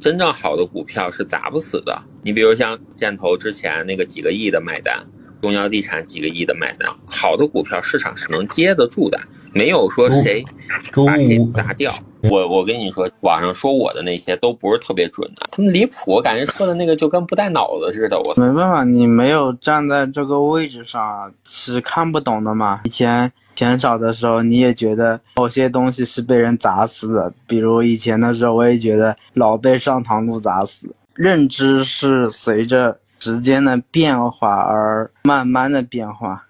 真正好的股票是砸不死的。你比如像建投之前那个几个亿的买单，中交地产几个亿的买单，好的股票市场是能接得住的，没有说谁把谁砸掉。我我跟你说，网上说我的那些都不是特别准的，他们离谱，我感觉说的那个就跟不带脑子似的。我没办法，你没有站在这个位置上是看不懂的嘛。以前钱少的时候，你也觉得某些东西是被人砸死的，比如以前的时候，我也觉得老被上塘路砸死。认知是随着时间的变化而慢慢的变化。